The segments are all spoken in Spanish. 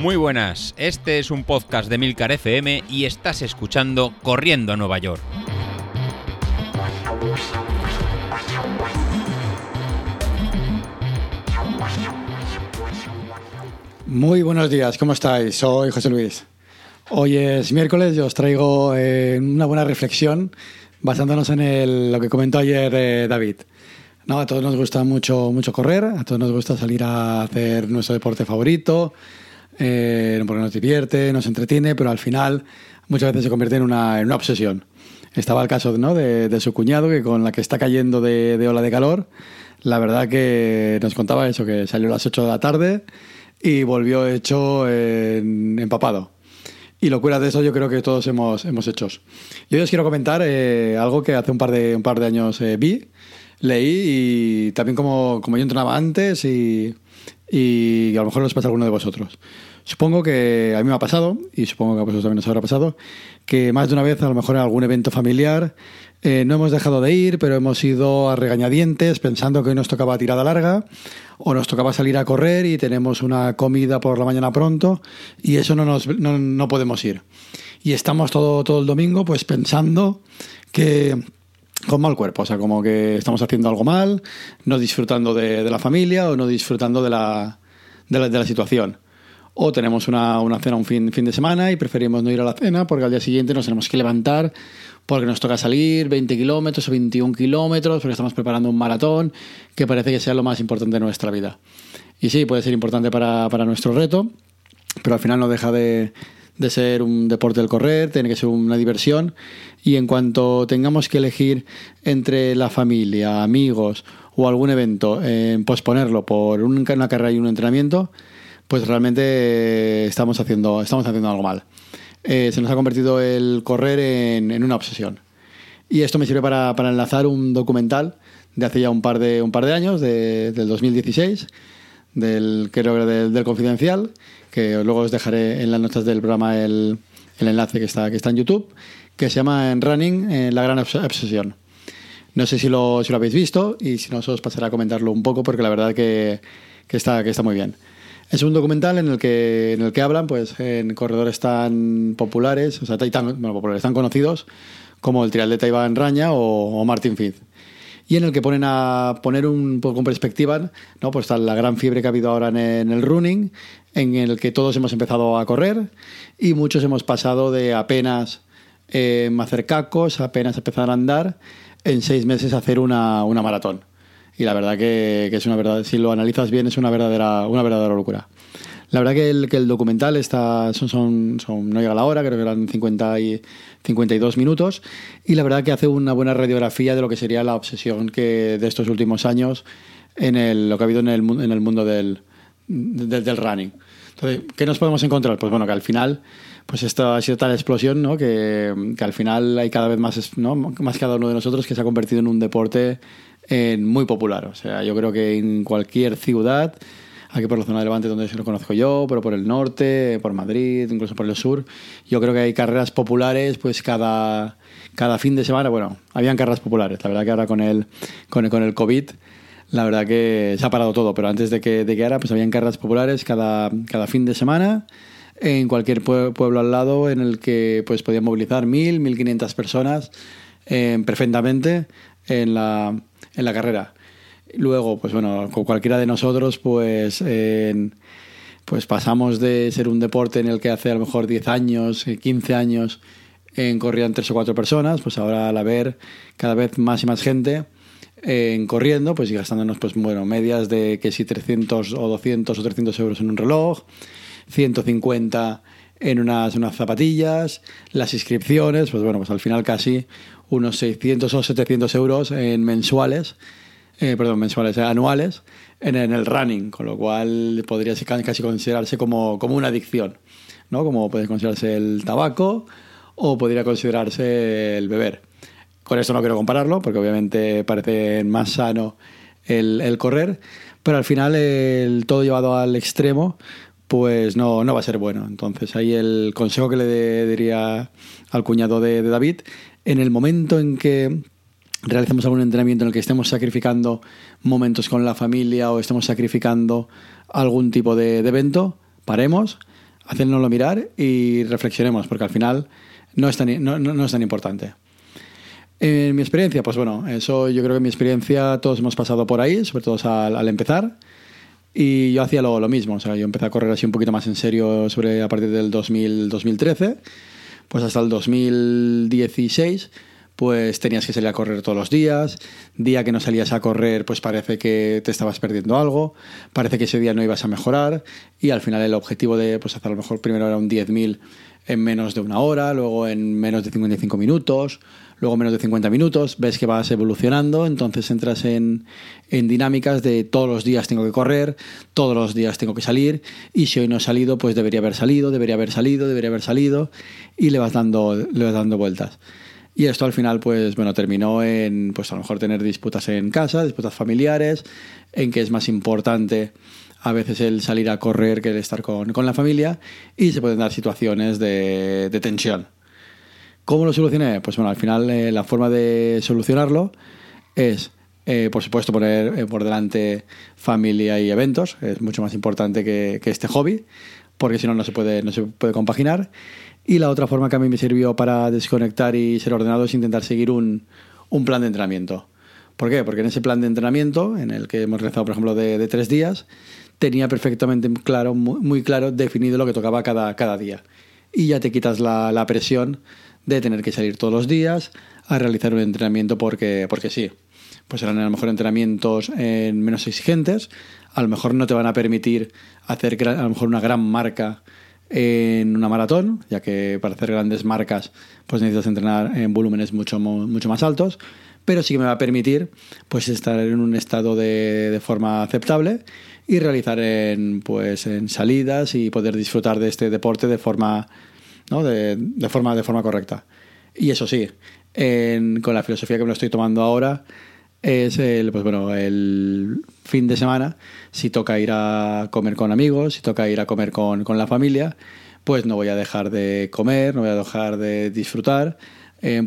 Muy buenas, este es un podcast de Milcar FM y estás escuchando Corriendo a Nueva York. Muy buenos días, ¿cómo estáis? Soy José Luis. Hoy es miércoles y os traigo eh, una buena reflexión basándonos en el- lo que comentó ayer eh, David. No, a todos nos gusta mucho, mucho correr, a todos nos gusta salir a hacer nuestro deporte favorito, eh, porque nos divierte, nos entretiene, pero al final muchas veces se convierte en una, en una obsesión. Estaba el caso ¿no? de, de su cuñado, que con la que está cayendo de, de ola de calor, la verdad que nos contaba eso, que salió a las 8 de la tarde y volvió hecho en- empapado. Y locuras de eso yo creo que todos hemos, hemos hecho. Yo os quiero comentar eh, algo que hace un par de, un par de años eh, vi, leí y también como, como yo entrenaba antes y, y a lo mejor os pasa a alguno de vosotros. Supongo que a mí me ha pasado, y supongo que a vosotros también os habrá pasado, que más de una vez, a lo mejor en algún evento familiar, eh, no hemos dejado de ir, pero hemos ido a regañadientes pensando que hoy nos tocaba tirada larga o nos tocaba salir a correr y tenemos una comida por la mañana pronto y eso no, nos, no, no podemos ir. Y estamos todo, todo el domingo pues pensando que con mal cuerpo, o sea, como que estamos haciendo algo mal, no disfrutando de, de la familia o no disfrutando de la, de la, de la situación. O tenemos una, una cena un fin, fin de semana y preferimos no ir a la cena porque al día siguiente nos tenemos que levantar porque nos toca salir 20 kilómetros o 21 kilómetros porque estamos preparando un maratón que parece que sea lo más importante de nuestra vida. Y sí, puede ser importante para, para nuestro reto, pero al final no deja de, de ser un deporte del correr, tiene que ser una diversión y en cuanto tengamos que elegir entre la familia, amigos o algún evento, en posponerlo por un- una carrera y un entrenamiento, pues realmente eh, estamos haciendo, estamos haciendo algo mal. Eh, se nos ha convertido el correr en, en una obsesión. Y esto me sirve para, para enlazar un documental de hace ya un par de, un par de años, de- del 2016, del, creo que del, del Confidencial, que luego os dejaré en las notas del programa el, el enlace que está, que está en YouTube, que se llama En Running, eh, La Gran Obs- Obsesión. No sé si lo, si lo habéis visto y si no, os pasaré a comentarlo un poco porque la verdad que, que está, que está muy bien. Es un documental en el que, en el que hablan pues, en corredores tan populares, o sea, tan, bueno, populares, tan conocidos como el triatleta Iván Raña o, o Martin Fitz. Y en el que ponen a poner un poco en perspectiva ¿no? pues, la gran fiebre que ha habido ahora en, en el running, en el que todos hemos empezado a correr y muchos hemos pasado de apenas eh, hacer cacos, apenas empezar a andar, en seis meses hacer una, una maratón. Y la verdad que, que es una verdad, si lo analizas bien, es una verdadera, una verdadera locura. La verdad que el, que el documental está, son, son, son- no llega a la hora, creo que eran 50 y 52 minutos, y la verdad que hace una buena radiografía de lo que sería la obsesión que de estos últimos años en el, lo que ha habido en el, en el mundo del, del, del running. Entonces, ¿qué nos podemos encontrar? Pues bueno, que al final, pues esto ha sido tal explosión, ¿no? Que, que al final hay cada vez más, ¿no? Más cada uno de nosotros que se ha convertido en un deporte eh, muy popular. O sea, yo creo que en cualquier ciudad, aquí por la zona de Levante donde lo conozco yo, pero por el norte, por Madrid, incluso por el sur, yo creo que hay carreras populares, pues cada, cada fin de semana, bueno, habían carreras populares. La verdad que ahora con el, con el, con el COVID la verdad que se ha parado todo, pero antes de que, de que ahora, pues habían carreras populares cada, cada fin de semana en cualquier pue- pueblo al lado en el que pues podían movilizar mil, mil quinientas personas eh, perfectamente en la, en la carrera. Luego, pues bueno, con cualquiera de nosotros, pues, en- pues pasamos de ser un deporte en el que hace a lo mejor 10 años, eh, 15 años, en corrían tres o cuatro personas, pues ahora al haber cada vez más y más gente en corriendo, pues y gastándonos, pues bueno, medias de que si 300 o 200 o 300 euros en un reloj, 150 en unas, unas zapatillas, las inscripciones, pues bueno, pues al final casi unos 600 o 700 euros en mensuales, eh, perdón, mensuales, eh, anuales, en, el running, con lo cual podría casi considerarse como, como una adicción, ¿no? Como puede considerarse el tabaco o podría considerarse el beber. Con esto no quiero compararlo, porque obviamente parece más sano el, correr, pero al final el todo llevado al extremo, pues no, no va a ser bueno. Entonces ahí el consejo que le diría al cuñado de David, en el momento en que realicemos algún entrenamiento en el que estemos sacrificando momentos con la familia o estemos sacrificando algún tipo de, de evento, paremos, hacérnoslo mirar y reflexionemos, porque al final no es tan, no, no es tan importante. En mi experiencia, pues bueno, eso yo creo que en mi experiencia todos hemos pasado por ahí, sobre todo al, al empezar. Y yo hacía lo, lo, mismo, o sea, yo empecé a correr así un poquito más en serio sobre a partir del 2000, 2013, pues hasta el 2016 pues tenías que salir a correr todos los días, día que no salías a correr pues parece que te estabas perdiendo algo, parece que ese día no ibas a mejorar. Y al final el objetivo de pues hacer a lo mejor primero era un 10.000 en menos de una hora, luego en menos de 55 minutos, luego menos de 50 minutos, ves que vas evolucionando, entonces entras en, en, dinámicas de todos los días tengo que correr, todos los días tengo que salir, y si hoy no he salido, pues debería haber salido, debería haber salido, debería haber salido, y le vas dando, le vas dando vueltas. Y esto al final, pues bueno, terminó en, pues a lo mejor tener disputas en casa, disputas familiares, en que es más importante a veces el salir a correr que el estar con, con la familia, y se pueden dar situaciones de, tensión. ¿Cómo lo solucioné? Pues bueno, al final eh, la forma de solucionarlo es, eh, por supuesto, poner eh, por delante familia y eventos. Es mucho más importante que, que este hobby, porque si no, no se puede, no se puede compaginar. Y la otra forma que a mí me sirvió para desconectar y ser ordenado es intentar seguir un, un plan de entrenamiento. ¿Por qué? Porque en ese plan de entrenamiento, en el que hemos realizado, por ejemplo, de, de tres días, tenía perfectamente claro, muy, claro, definido lo que tocaba cada, cada día. Y ya te quitas la, la presión de tener que salir todos los días a realizar un entrenamiento porque, porque sí. Pues serán a lo mejor entrenamientos en menos exigentes, a lo mejor no te van a permitir hacer a lo mejor una gran marca en una maratón, ya que para hacer grandes marcas pues necesitas entrenar en volúmenes mucho, mucho más altos, pero sí que me va a permitir pues estar en un estado de, de forma aceptable y realizar en, pues, en salidas y poder disfrutar de este deporte de forma ¿no? de, de, forma, de forma correcta. Y eso sí, con la filosofía que me lo estoy tomando ahora, es el, pues bueno, el fin de semana, si toca ir a comer con amigos, si toca ir a comer con, con la familia, pues no voy a dejar de comer, no voy a dejar de disfrutar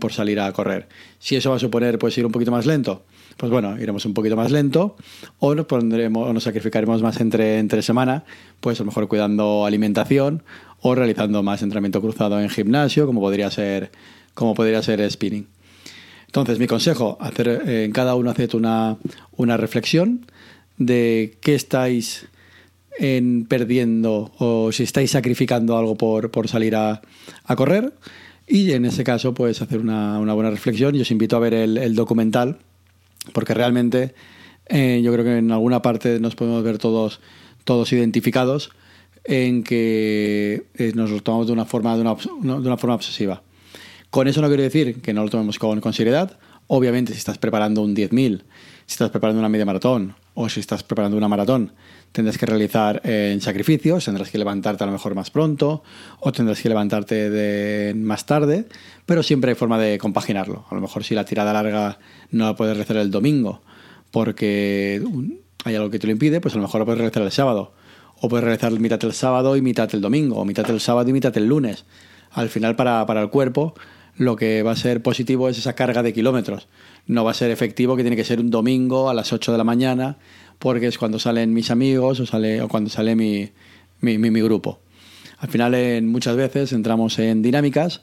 por salir a correr. Si eso va a suponer pues ir un poquito más lento, pues bueno, iremos un poquito más lento o nos pondremos o nos sacrificaremos más entre, entre semana, pues a lo mejor cuidando alimentación o realizando más entrenamiento cruzado en gimnasio, como podría ser, como podría ser spinning. Entonces, mi consejo, hacer eh, en cada uno hacer una, una reflexión de qué estáis en perdiendo o si estáis sacrificando algo por, por salir a, a, correr. Y en ese caso, pues hacer una, una, buena reflexión. Y os invito a ver el, el documental, porque realmente eh, yo creo que en alguna parte nos podemos ver todos, todos identificados en que eh, nos lo tomamos de una forma, de una, de una forma obsesiva. Con eso no quiero decir que no lo tomemos con, con seriedad. Obviamente, si estás preparando un 10.000, si estás preparando una media maratón o si estás preparando una maratón, tendrás que realizar eh, sacrificios, tendrás que levantarte a lo mejor más pronto o tendrás que levantarte más tarde, pero siempre hay forma de compaginarlo. A lo mejor si la tirada larga no la puedes realizar el domingo porque hay algo que te lo impide, pues a lo mejor lo puedes realizar el sábado o puedes realizar mitad el sábado y mitad el domingo, o mitad el sábado y mitad el lunes. Al final, para, para el cuerpo, lo que va a ser positivo es esa carga de kilómetros. No va a ser efectivo que tiene que ser un domingo a las 8 de la mañana, porque es cuando salen mis amigos o, sale, o cuando sale mi, mi, mi, mi grupo. Al final, en, muchas veces entramos en dinámicas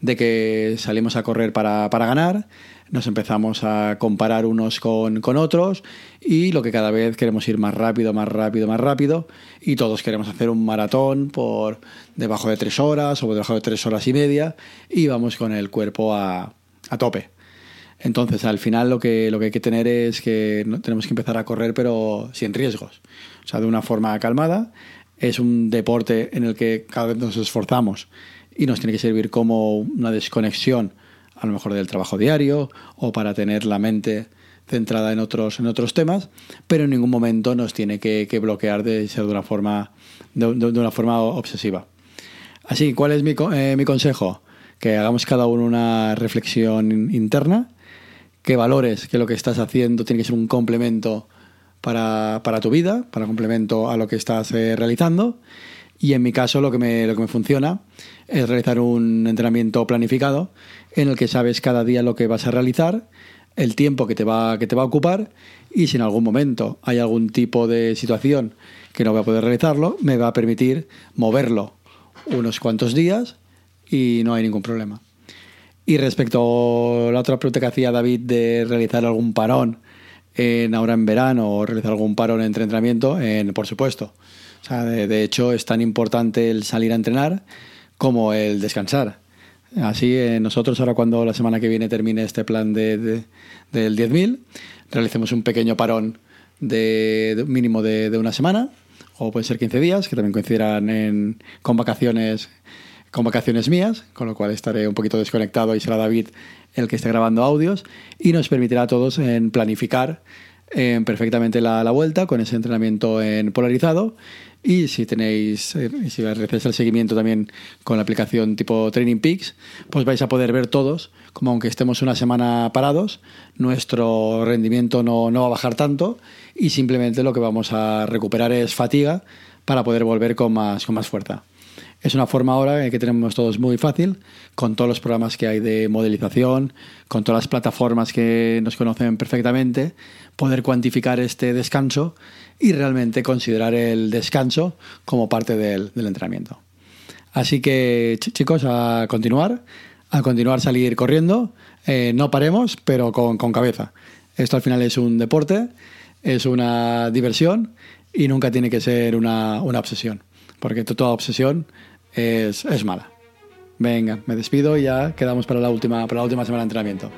de que salimos a correr para, para ganar, nos empezamos a comparar unos con, con, otros y lo que cada vez queremos ir más rápido, más rápido, más rápido y todos queremos hacer un maratón por debajo de tres horas o debajo de tres horas y media y vamos con el cuerpo a, a tope. Entonces, al final lo que, lo que hay que tener es que no, tenemos que empezar a correr pero sin riesgos, o sea, de una forma calmada. Es un deporte en el que cada vez nos esforzamos y nos tiene que servir como una desconexión a lo mejor del trabajo diario o para tener la mente centrada en otros, en otros temas, pero en ningún momento nos tiene que, que bloquear de ser de una forma, de, una forma obsesiva. Así, ¿cuál es mi, eh, mi consejo? Que hagamos cada uno una reflexión interna, que valores que lo que estás haciendo tiene que ser un complemento para, para tu vida, para complemento a lo que estás eh, realizando. Y en mi caso lo que me, lo que me funciona es realizar un entrenamiento planificado en el que sabes cada día lo que vas a realizar, el tiempo que te va, que te va a ocupar y si en algún momento hay algún tipo de situación que no voy a poder realizarlo, me va a permitir moverlo unos cuantos días y no hay ningún problema. Y respecto a la otra pregunta que hacía David de realizar algún parón en, ahora en verano o realizar algún parón entre entrenamiento, en, por supuesto. De, hecho, es tan importante el salir a entrenar como el descansar. Así, eh, nosotros ahora cuando la semana que viene termine este plan de, del 10.000, realicemos un pequeño parón de, mínimo de, una semana, o puede ser 15 días, que también coincidirán con vacaciones con vacaciones mías, con lo cual estaré un poquito desconectado y será David el que esté grabando audios y nos permitirá a todos en planificar eh, perfectamente la, vuelta con ese entrenamiento en polarizado y si tenéis, eh, si hacéis el seguimiento también con la aplicación tipo Training Peaks, pues vais a poder ver todos, como aunque estemos una semana parados, nuestro rendimiento no, no va a bajar tanto y simplemente lo que vamos a recuperar es fatiga para poder volver con más, con más fuerza. Es una forma ahora que tenemos todos muy fácil, con todos los programas que hay de modelización, con todas las plataformas que nos conocen perfectamente, poder cuantificar este descanso y realmente considerar el descanso como parte del, entrenamiento. Así que chicos, a continuar, a continuar salir corriendo, eh, no paremos, pero con, cabeza. Esto al final es un deporte, es una diversión y nunca tiene que ser una, una obsesión, porque toda obsesión es, es mala. Venga, me despido y ya quedamos para la última, para la última semana de entrenamiento.